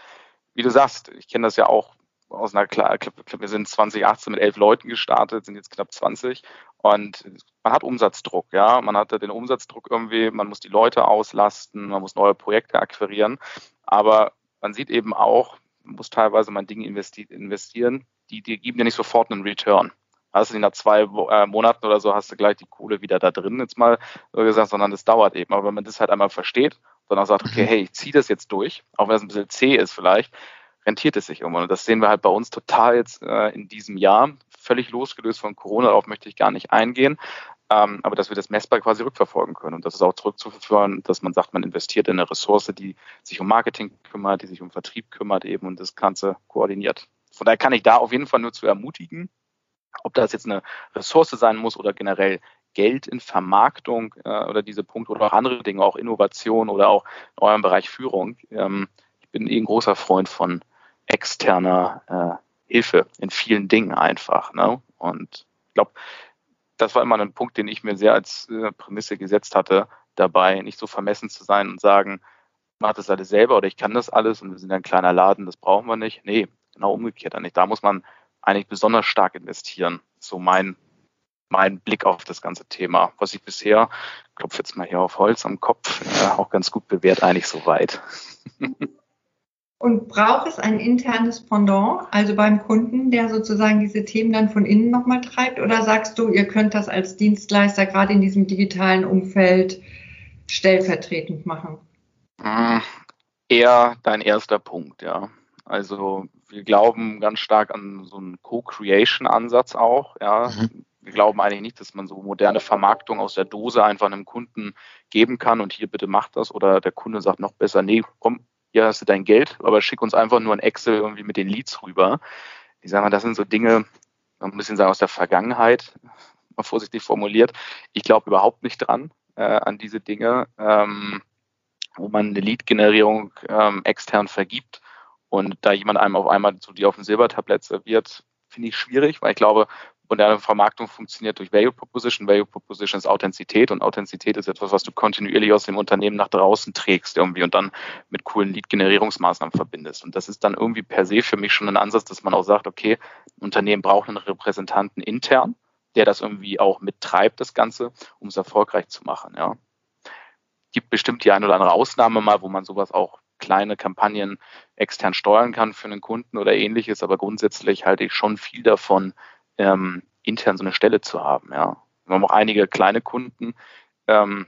wie du sagst, ich kenne das ja auch aus einer klar, wir sind 2018 mit elf Leuten gestartet, sind jetzt knapp 20 und man hat Umsatzdruck, ja, man hat den Umsatzdruck irgendwie, man muss die Leute auslasten, man muss neue Projekte akquirieren, aber man sieht eben auch, muss teilweise mal Dinge investieren, die, die geben ja nicht sofort einen Return hast du nach zwei äh, Monaten oder so hast du gleich die Kohle wieder da drin, jetzt mal so gesagt, sondern das dauert eben. Aber wenn man das halt einmal versteht auch sagt, okay, mhm. hey, ich ziehe das jetzt durch, auch wenn es ein bisschen zäh ist vielleicht, rentiert es sich irgendwann. Und das sehen wir halt bei uns total jetzt äh, in diesem Jahr, völlig losgelöst von Corona, darauf möchte ich gar nicht eingehen. Ähm, aber dass wir das messbar quasi rückverfolgen können. Und das ist auch zurückzuführen, dass man sagt, man investiert in eine Ressource, die sich um Marketing kümmert, die sich um Vertrieb kümmert eben und das Ganze koordiniert. Von daher kann ich da auf jeden Fall nur zu ermutigen, ob das jetzt eine Ressource sein muss oder generell Geld in Vermarktung äh, oder diese Punkte oder auch andere Dinge, auch Innovation oder auch in eurem Bereich Führung. Ähm, ich bin eh ein großer Freund von externer äh, Hilfe in vielen Dingen einfach. Ne? Und ich glaube, das war immer ein Punkt, den ich mir sehr als äh, Prämisse gesetzt hatte, dabei nicht so vermessen zu sein und sagen, ich mache das alles selber oder ich kann das alles und wir sind ein kleiner Laden, das brauchen wir nicht. Nee, genau umgekehrt eigentlich. Da muss man eigentlich besonders stark investieren. So mein, mein Blick auf das ganze Thema, was ich bisher, klopfe jetzt mal hier auf Holz am Kopf, äh, auch ganz gut bewährt eigentlich soweit. *laughs* Und braucht es ein internes Pendant, also beim Kunden, der sozusagen diese Themen dann von innen nochmal treibt? Oder sagst du, ihr könnt das als Dienstleister gerade in diesem digitalen Umfeld stellvertretend machen? Hm, eher dein erster Punkt, ja. Also wir glauben ganz stark an so einen Co-Creation-Ansatz auch, ja. Mhm. Wir glauben eigentlich nicht, dass man so moderne Vermarktung aus der Dose einfach einem Kunden geben kann und hier bitte macht das oder der Kunde sagt noch besser, nee, komm, hier hast du dein Geld, aber schick uns einfach nur ein Excel irgendwie mit den Leads rüber. Ich sage mal, das sind so Dinge, ein bisschen sagen aus der Vergangenheit, mal vorsichtig formuliert. Ich glaube überhaupt nicht dran äh, an diese Dinge, ähm, wo man eine Lead-Generierung ähm, extern vergibt und da jemand einem auf einmal so die auf dem Silbertablett serviert, finde ich schwierig, weil ich glaube, moderne Vermarktung funktioniert durch Value Proposition. Value Proposition ist Authentizität und Authentizität ist etwas, was du kontinuierlich aus dem Unternehmen nach draußen trägst irgendwie und dann mit coolen Lead-Generierungsmaßnahmen verbindest. Und das ist dann irgendwie per se für mich schon ein Ansatz, dass man auch sagt, okay, ein Unternehmen braucht einen Repräsentanten intern, der das irgendwie auch mittreibt, das Ganze, um es erfolgreich zu machen, ja. Gibt bestimmt die eine oder andere Ausnahme mal, wo man sowas auch kleine Kampagnen extern steuern kann für einen Kunden oder ähnliches, aber grundsätzlich halte ich schon viel davon, ähm, intern so eine Stelle zu haben. Ja. Wir haben auch einige kleine Kunden, ähm,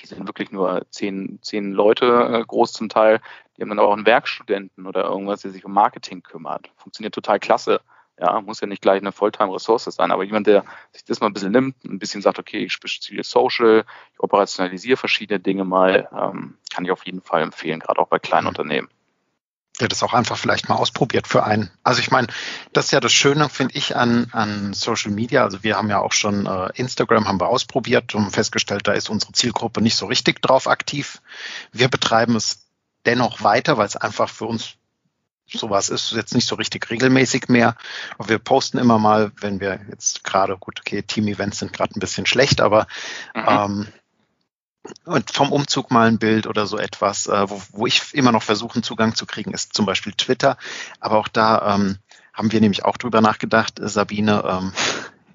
die sind wirklich nur zehn, zehn Leute äh, groß zum Teil. Die haben dann auch einen Werkstudenten oder irgendwas, der sich um Marketing kümmert. Funktioniert total klasse. Ja, muss ja nicht gleich eine Volltime-Ressource sein, aber jemand, der sich das mal ein bisschen nimmt, ein bisschen sagt, okay, ich spiele Social, ich operationalisiere verschiedene Dinge mal, ähm, kann ich auf jeden Fall empfehlen, gerade auch bei kleinen mhm. Unternehmen der das auch einfach vielleicht mal ausprobiert für einen. Also ich meine, das ist ja das Schöne, finde ich, an, an Social Media. Also wir haben ja auch schon äh, Instagram haben wir ausprobiert und festgestellt, da ist unsere Zielgruppe nicht so richtig drauf aktiv. Wir betreiben es dennoch weiter, weil es einfach für uns sowas ist jetzt nicht so richtig regelmäßig mehr. Aber wir posten immer mal, wenn wir jetzt gerade, gut, okay, Team-Events sind gerade ein bisschen schlecht, aber mhm. ähm, und vom Umzug mal ein Bild oder so etwas, äh, wo, wo ich immer noch versuche, Zugang zu kriegen, ist zum Beispiel Twitter. Aber auch da ähm, haben wir nämlich auch drüber nachgedacht, äh, Sabine, ähm, *laughs*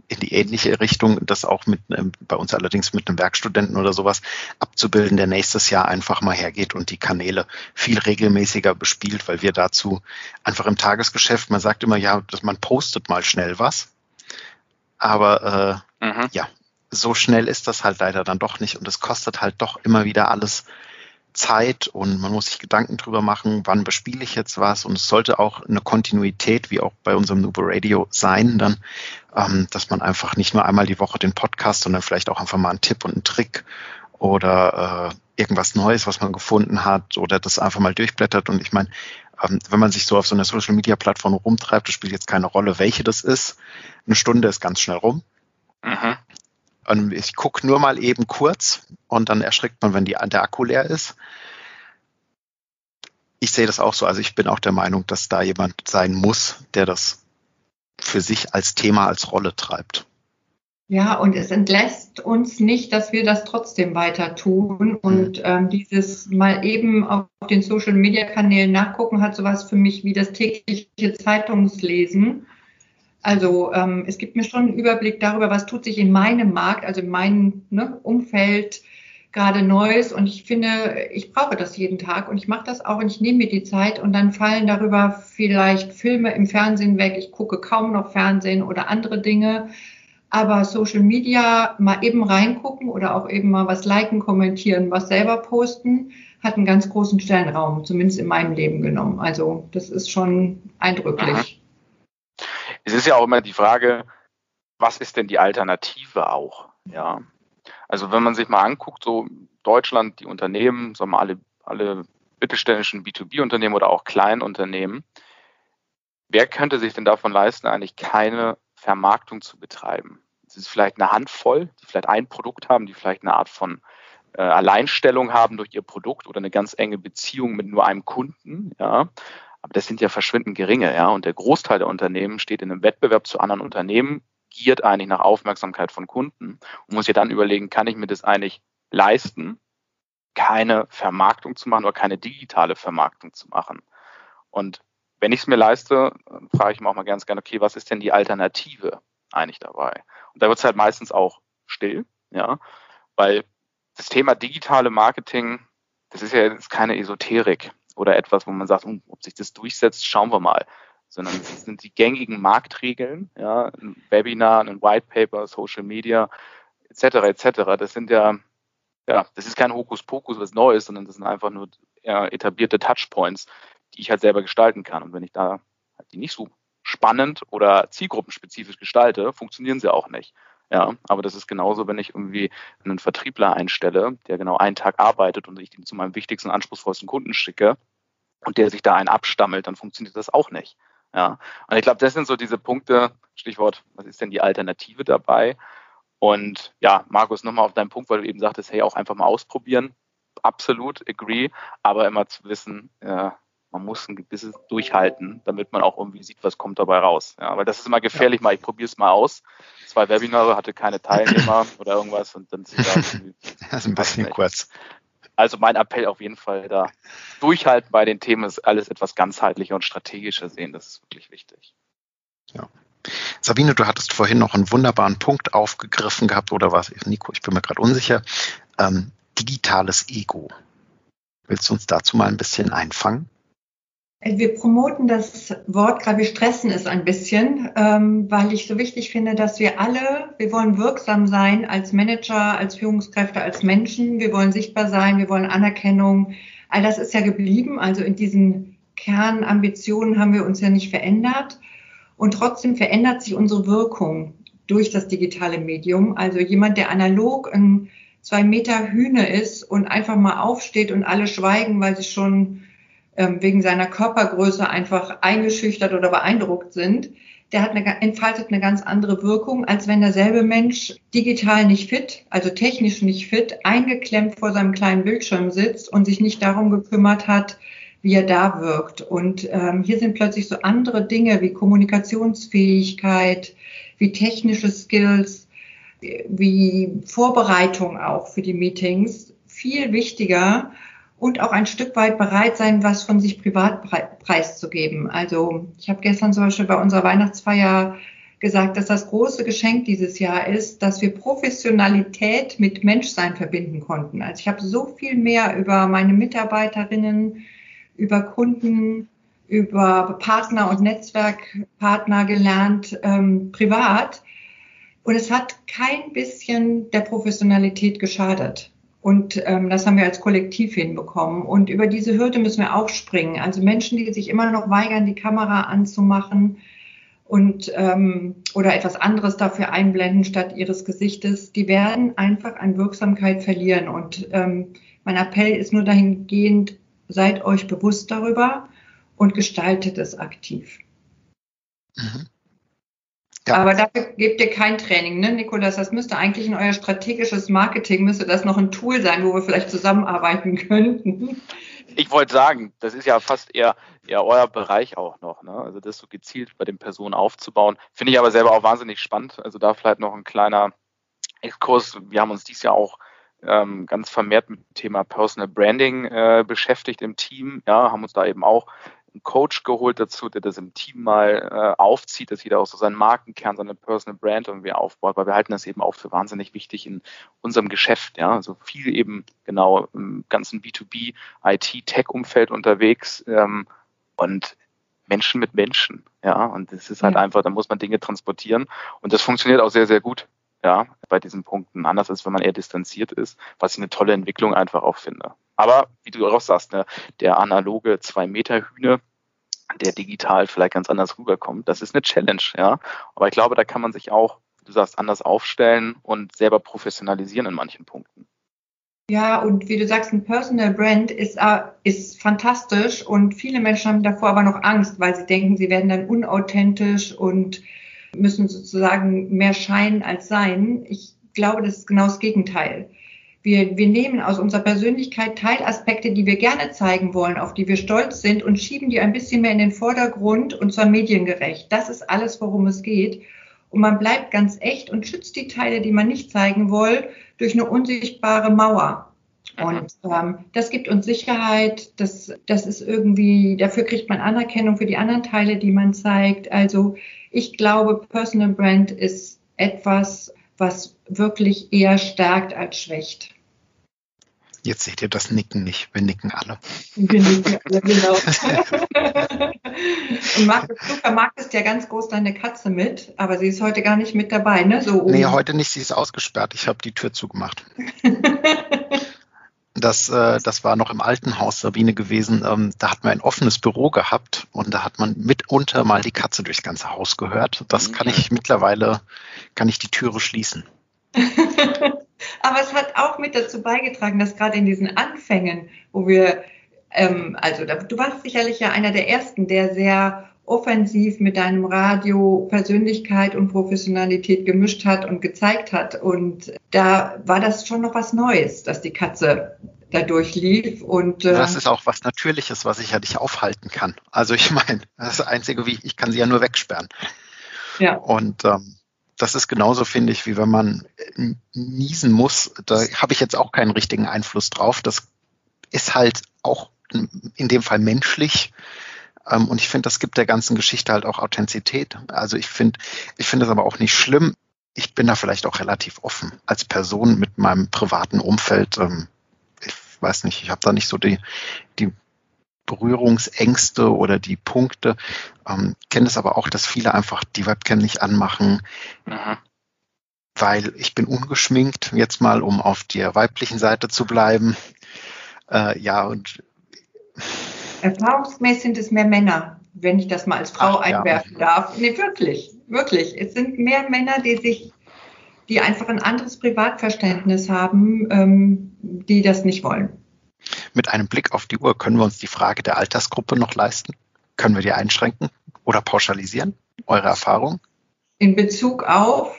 in die ähnliche Richtung, das auch mit ähm, bei uns allerdings mit einem Werkstudenten oder sowas abzubilden, der nächstes Jahr einfach mal hergeht und die Kanäle viel regelmäßiger bespielt, weil wir dazu einfach im Tagesgeschäft, man sagt immer, ja, dass man postet mal schnell was. Aber äh, mhm. ja, so schnell ist das halt leider dann doch nicht und es kostet halt doch immer wieder alles Zeit und man muss sich Gedanken drüber machen, wann bespiele ich jetzt was und es sollte auch eine Kontinuität, wie auch bei unserem Nubo Radio sein, dann, ähm, dass man einfach nicht nur einmal die Woche den Podcast, sondern vielleicht auch einfach mal einen Tipp und einen Trick oder äh, irgendwas Neues, was man gefunden hat oder das einfach mal durchblättert und ich meine, ähm, wenn man sich so auf so einer Social Media Plattform rumtreibt, das spielt jetzt keine Rolle, welche das ist, eine Stunde ist ganz schnell rum. Mhm. Und ich gucke nur mal eben kurz und dann erschrickt man, wenn die, der Akku leer ist. Ich sehe das auch so. Also ich bin auch der Meinung, dass da jemand sein muss, der das für sich als Thema, als Rolle treibt. Ja, und es entlässt uns nicht, dass wir das trotzdem weiter tun. Und mhm. ähm, dieses mal eben auf den Social-Media-Kanälen nachgucken, hat sowas für mich wie das tägliche Zeitungslesen. Also ähm, es gibt mir schon einen Überblick darüber, was tut sich in meinem Markt, also in meinem ne, Umfeld gerade Neues. Und ich finde, ich brauche das jeden Tag und ich mache das auch und ich nehme mir die Zeit und dann fallen darüber vielleicht Filme im Fernsehen weg. Ich gucke kaum noch Fernsehen oder andere Dinge. Aber Social Media mal eben reingucken oder auch eben mal was liken, kommentieren, was selber posten, hat einen ganz großen Stellenraum, zumindest in meinem Leben genommen. Also das ist schon eindrücklich. Es ist ja auch immer die Frage, was ist denn die Alternative auch? Ja. Also wenn man sich mal anguckt, so Deutschland, die Unternehmen, sagen wir alle, alle mittelständischen B2B-Unternehmen oder auch Kleinunternehmen, wer könnte sich denn davon leisten, eigentlich keine Vermarktung zu betreiben? Es ist vielleicht eine Handvoll, die vielleicht ein Produkt haben, die vielleicht eine Art von äh, Alleinstellung haben durch ihr Produkt oder eine ganz enge Beziehung mit nur einem Kunden, ja. Aber das sind ja verschwindend geringe, ja. Und der Großteil der Unternehmen steht in einem Wettbewerb zu anderen Unternehmen, giert eigentlich nach Aufmerksamkeit von Kunden und muss ja dann überlegen, kann ich mir das eigentlich leisten, keine Vermarktung zu machen oder keine digitale Vermarktung zu machen. Und wenn ich es mir leiste, frage ich mir auch mal ganz gerne, okay, was ist denn die Alternative eigentlich dabei? Und da wird es halt meistens auch still, ja, weil das Thema digitale Marketing, das ist ja jetzt keine Esoterik. Oder etwas, wo man sagt, hm, ob sich das durchsetzt, schauen wir mal. Sondern es *laughs* sind die gängigen Marktregeln, ja, ein Webinar, ein White Paper, Social Media, etc. etc. Das sind ja, ja, das ist kein Hokuspokus, was Neues, sondern das sind einfach nur etablierte Touchpoints, die ich halt selber gestalten kann. Und wenn ich da halt die nicht so spannend oder zielgruppenspezifisch gestalte, funktionieren sie auch nicht. Ja, aber das ist genauso, wenn ich irgendwie einen Vertriebler einstelle, der genau einen Tag arbeitet und ich ihn zu meinem wichtigsten, anspruchsvollsten Kunden schicke und der sich da einen abstammelt, dann funktioniert das auch nicht. Ja, und ich glaube, das sind so diese Punkte, Stichwort, was ist denn die Alternative dabei? Und ja, Markus, nochmal auf deinen Punkt, weil du eben sagtest, hey, auch einfach mal ausprobieren. Absolut, agree, aber immer zu wissen, äh, man muss ein gewisses durchhalten, damit man auch irgendwie sieht, was kommt dabei raus. Ja, weil das ist immer gefährlich, ja. mal ich probiere es mal aus. Zwei Webinare, hatte keine Teilnehmer *laughs* oder irgendwas und dann sind *laughs* da Das ist ein bisschen kurz. Also mein Appell auf jeden Fall da durchhalten bei den Themen ist alles etwas ganzheitlicher und strategischer sehen. Das ist wirklich wichtig. Ja. Sabine, du hattest vorhin noch einen wunderbaren Punkt aufgegriffen gehabt oder was? Nico, ich bin mir gerade unsicher. Ähm, digitales Ego. Willst du uns dazu mal ein bisschen einfangen? Wir promoten das Wort, gerade wir stressen es ein bisschen, ähm, weil ich so wichtig finde, dass wir alle, wir wollen wirksam sein als Manager, als Führungskräfte, als Menschen, wir wollen sichtbar sein, wir wollen Anerkennung. All das ist ja geblieben, also in diesen Kernambitionen haben wir uns ja nicht verändert. Und trotzdem verändert sich unsere Wirkung durch das digitale Medium. Also jemand, der analog ein zwei Meter Hühne ist und einfach mal aufsteht und alle schweigen, weil sie schon wegen seiner Körpergröße einfach eingeschüchtert oder beeindruckt sind, der hat eine, entfaltet eine ganz andere Wirkung, als wenn derselbe Mensch digital nicht fit, also technisch nicht fit, eingeklemmt vor seinem kleinen Bildschirm sitzt und sich nicht darum gekümmert hat, wie er da wirkt. Und ähm, hier sind plötzlich so andere Dinge wie Kommunikationsfähigkeit, wie technische Skills, wie Vorbereitung auch für die Meetings viel wichtiger und auch ein Stück weit bereit sein, was von sich privat preiszugeben. Also ich habe gestern zum Beispiel bei unserer Weihnachtsfeier gesagt, dass das große Geschenk dieses Jahr ist, dass wir Professionalität mit Menschsein verbinden konnten. Also ich habe so viel mehr über meine Mitarbeiterinnen, über Kunden, über Partner und Netzwerkpartner gelernt, ähm, privat. Und es hat kein bisschen der Professionalität geschadet. Und ähm, das haben wir als Kollektiv hinbekommen. Und über diese Hürde müssen wir auch springen. Also Menschen, die sich immer noch weigern, die Kamera anzumachen und ähm, oder etwas anderes dafür einblenden statt ihres Gesichtes, die werden einfach an Wirksamkeit verlieren. Und ähm, mein Appell ist nur dahingehend, seid euch bewusst darüber und gestaltet es aktiv. Mhm. Ja. Aber dafür gebt ihr kein Training, ne, Nikolas? Das müsste eigentlich in euer strategisches Marketing, müsste das noch ein Tool sein, wo wir vielleicht zusammenarbeiten könnten. Ich wollte sagen, das ist ja fast eher, eher euer Bereich auch noch. Ne? Also das so gezielt bei den Personen aufzubauen. Finde ich aber selber auch wahnsinnig spannend. Also da vielleicht noch ein kleiner Exkurs. Wir haben uns dieses Jahr auch ähm, ganz vermehrt mit dem Thema Personal Branding äh, beschäftigt im Team. Ja, haben uns da eben auch einen Coach geholt dazu, der das im Team mal äh, aufzieht, dass jeder auch so seinen Markenkern, seine Personal Brand irgendwie aufbaut, weil wir halten das eben auch für wahnsinnig wichtig in unserem Geschäft. Ja, also viel eben genau im ganzen B2B, IT, Tech-Umfeld unterwegs ähm, und Menschen mit Menschen. Ja, und das ist halt ja. einfach, da muss man Dinge transportieren und das funktioniert auch sehr, sehr gut. Ja, bei diesen Punkten. Anders als wenn man eher distanziert ist, was ich eine tolle Entwicklung einfach auch finde. Aber wie du auch sagst, ne, der analoge zwei Meter Hühne, der digital vielleicht ganz anders rüberkommt, das ist eine Challenge, ja. Aber ich glaube, da kann man sich auch, du sagst, anders aufstellen und selber professionalisieren in manchen Punkten. Ja, und wie du sagst, ein Personal Brand ist, äh, ist fantastisch und viele Menschen haben davor aber noch Angst, weil sie denken, sie werden dann unauthentisch und müssen sozusagen mehr scheinen als sein. Ich glaube, das ist genau das Gegenteil. Wir, wir nehmen aus unserer Persönlichkeit Teilaspekte, die wir gerne zeigen wollen, auf die wir stolz sind und schieben die ein bisschen mehr in den Vordergrund und zwar mediengerecht. Das ist alles, worum es geht. Und man bleibt ganz echt und schützt die Teile, die man nicht zeigen will, durch eine unsichtbare Mauer. Und ähm, das gibt uns Sicherheit, das, das ist irgendwie, dafür kriegt man Anerkennung für die anderen Teile, die man zeigt. Also ich glaube, Personal Brand ist etwas, was wirklich eher stärkt als schwächt. Jetzt seht ihr das Nicken nicht. Wir nicken alle. Wir nicken alle, genau. *laughs* Und Markus, du vermarktest ja ganz groß deine Katze mit, aber sie ist heute gar nicht mit dabei, ne? So nee, heute nicht. Sie ist ausgesperrt. Ich habe die Tür zugemacht. *laughs* Das, äh, das war noch im alten Haus Sabine gewesen. Ähm, da hat man ein offenes Büro gehabt und da hat man mitunter mal die Katze durchs ganze Haus gehört. Das kann ich mittlerweile, kann ich die Türe schließen. *laughs* Aber es hat auch mit dazu beigetragen, dass gerade in diesen Anfängen, wo wir, ähm, also da, du warst sicherlich ja einer der ersten, der sehr offensiv mit deinem Radio Persönlichkeit und Professionalität gemischt hat und gezeigt hat. Und da war das schon noch was Neues, dass die Katze da durchlief. Und, äh, das ist auch was Natürliches, was ich ja nicht aufhalten kann. Also ich *laughs* meine, das, das Einzige, wie ich kann sie ja nur wegsperren. Ja. Und ähm, das ist genauso, finde ich, wie wenn man niesen muss. Da habe ich jetzt auch keinen richtigen Einfluss drauf. Das ist halt auch in dem Fall menschlich. Ähm, und ich finde, das gibt der ganzen Geschichte halt auch Authentizität. Also ich finde, ich finde es aber auch nicht schlimm. Ich bin da vielleicht auch relativ offen als Person mit meinem privaten Umfeld. Ähm, ich weiß nicht, ich habe da nicht so die, die Berührungsängste oder die Punkte. Ähm, kenne es aber auch, dass viele einfach die Webcam nicht anmachen, mhm. weil ich bin ungeschminkt, jetzt mal, um auf der weiblichen Seite zu bleiben. Äh, ja, und Erfahrungsgemäß sind es mehr Männer, wenn ich das mal als Frau Ach, einwerfen ja. darf. Nee, wirklich, wirklich. Es sind mehr Männer, die sich, die einfach ein anderes Privatverständnis haben, ähm, die das nicht wollen. Mit einem Blick auf die Uhr können wir uns die Frage der Altersgruppe noch leisten? Können wir die einschränken oder pauschalisieren? Eure Erfahrung? In Bezug auf?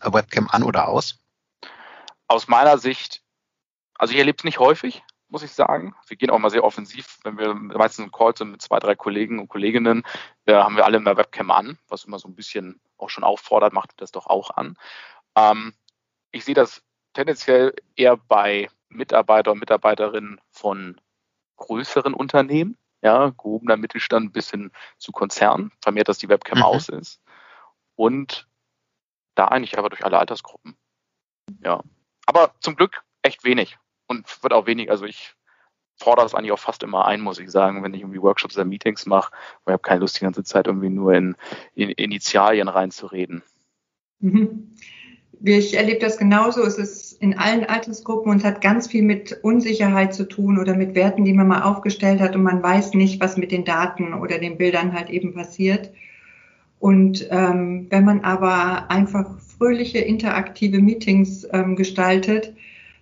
Webcam an oder aus? Aus meiner Sicht, also ich erlebe es nicht häufig, muss ich sagen. Wir gehen auch mal sehr offensiv, wenn wir meistens im Call sind mit zwei, drei Kollegen und Kolleginnen, da haben wir alle immer Webcam an, was immer so ein bisschen auch schon auffordert, macht das doch auch an. Ähm, ich sehe das tendenziell eher bei Mitarbeiter und Mitarbeiterinnen von größeren Unternehmen, ja, gehobener Mittelstand bis hin zu Konzernen, vermehrt, dass die Webcam mhm. aus ist. Und da eigentlich aber durch alle Altersgruppen. Ja. Aber zum Glück echt wenig und wird auch wenig, also ich fordere das eigentlich auch fast immer ein, muss ich sagen, wenn ich irgendwie Workshops oder Meetings mache, weil ich habe keine Lust, die ganze Zeit irgendwie nur in, in Initialien reinzureden. Mhm. Ich erlebe das genauso. Es ist in allen Altersgruppen und hat ganz viel mit Unsicherheit zu tun oder mit Werten, die man mal aufgestellt hat und man weiß nicht, was mit den Daten oder den Bildern halt eben passiert. Und ähm, wenn man aber einfach fröhliche, interaktive Meetings ähm, gestaltet,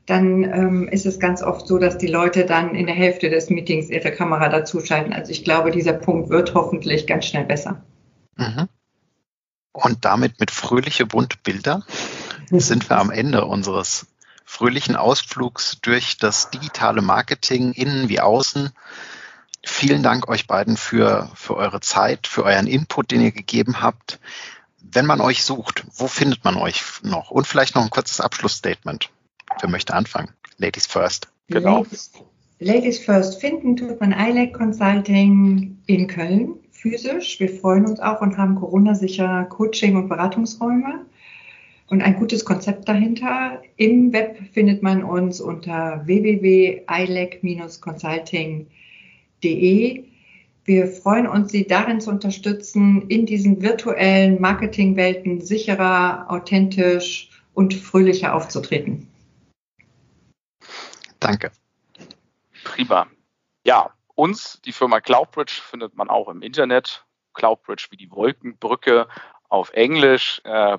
dann ähm, ist es ganz oft so, dass die Leute dann in der Hälfte des Meetings ihre Kamera dazuschalten. Also ich glaube, dieser Punkt wird hoffentlich ganz schnell besser. Mhm. Und damit mit fröhliche bunte Bilder sind wir am Ende unseres fröhlichen Ausflugs durch das digitale Marketing innen wie außen. Vielen Dank euch beiden für, für eure Zeit, für euren Input, den ihr gegeben habt. Wenn man euch sucht, wo findet man euch noch? Und vielleicht noch ein kurzes Abschlussstatement. Wer möchte anfangen? Ladies first. Genau. Ladies, Ladies first finden tut man ILEC Consulting in Köln physisch. Wir freuen uns auch und haben Corona-sicher Coaching- und Beratungsräume und ein gutes Konzept dahinter. Im Web findet man uns unter www.ilec-consulting.de. Wir freuen uns, Sie darin zu unterstützen, in diesen virtuellen Marketingwelten sicherer, authentisch und fröhlicher aufzutreten. Danke. Prima. Ja, uns, die Firma Cloudbridge, findet man auch im Internet. Cloudbridge wie die Wolkenbrücke auf Englisch äh.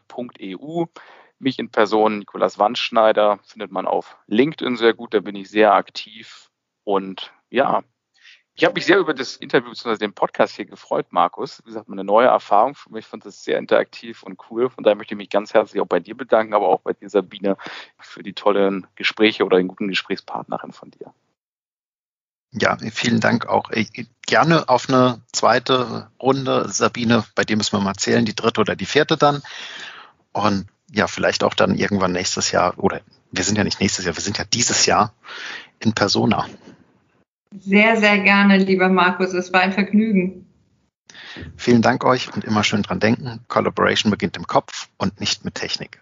Mich in Person, Nikolas Wandschneider, findet man auf LinkedIn sehr gut, da bin ich sehr aktiv. Und ja, ich habe mich sehr über das Interview bzw. den Podcast hier gefreut, Markus. Wie gesagt, eine neue Erfahrung für mich. Ich fand das sehr interaktiv und cool. Von daher möchte ich mich ganz herzlich auch bei dir bedanken, aber auch bei dir, Sabine, für die tollen Gespräche oder den guten Gesprächspartnerin von dir. Ja, vielen Dank auch. Gerne auf eine zweite Runde. Sabine, bei dir müssen wir mal zählen, die dritte oder die vierte dann. Und ja, vielleicht auch dann irgendwann nächstes Jahr, oder wir sind ja nicht nächstes Jahr, wir sind ja dieses Jahr in Persona. Sehr, sehr gerne, lieber Markus. Es war ein Vergnügen. Vielen Dank euch und immer schön dran denken. Collaboration beginnt im Kopf und nicht mit Technik.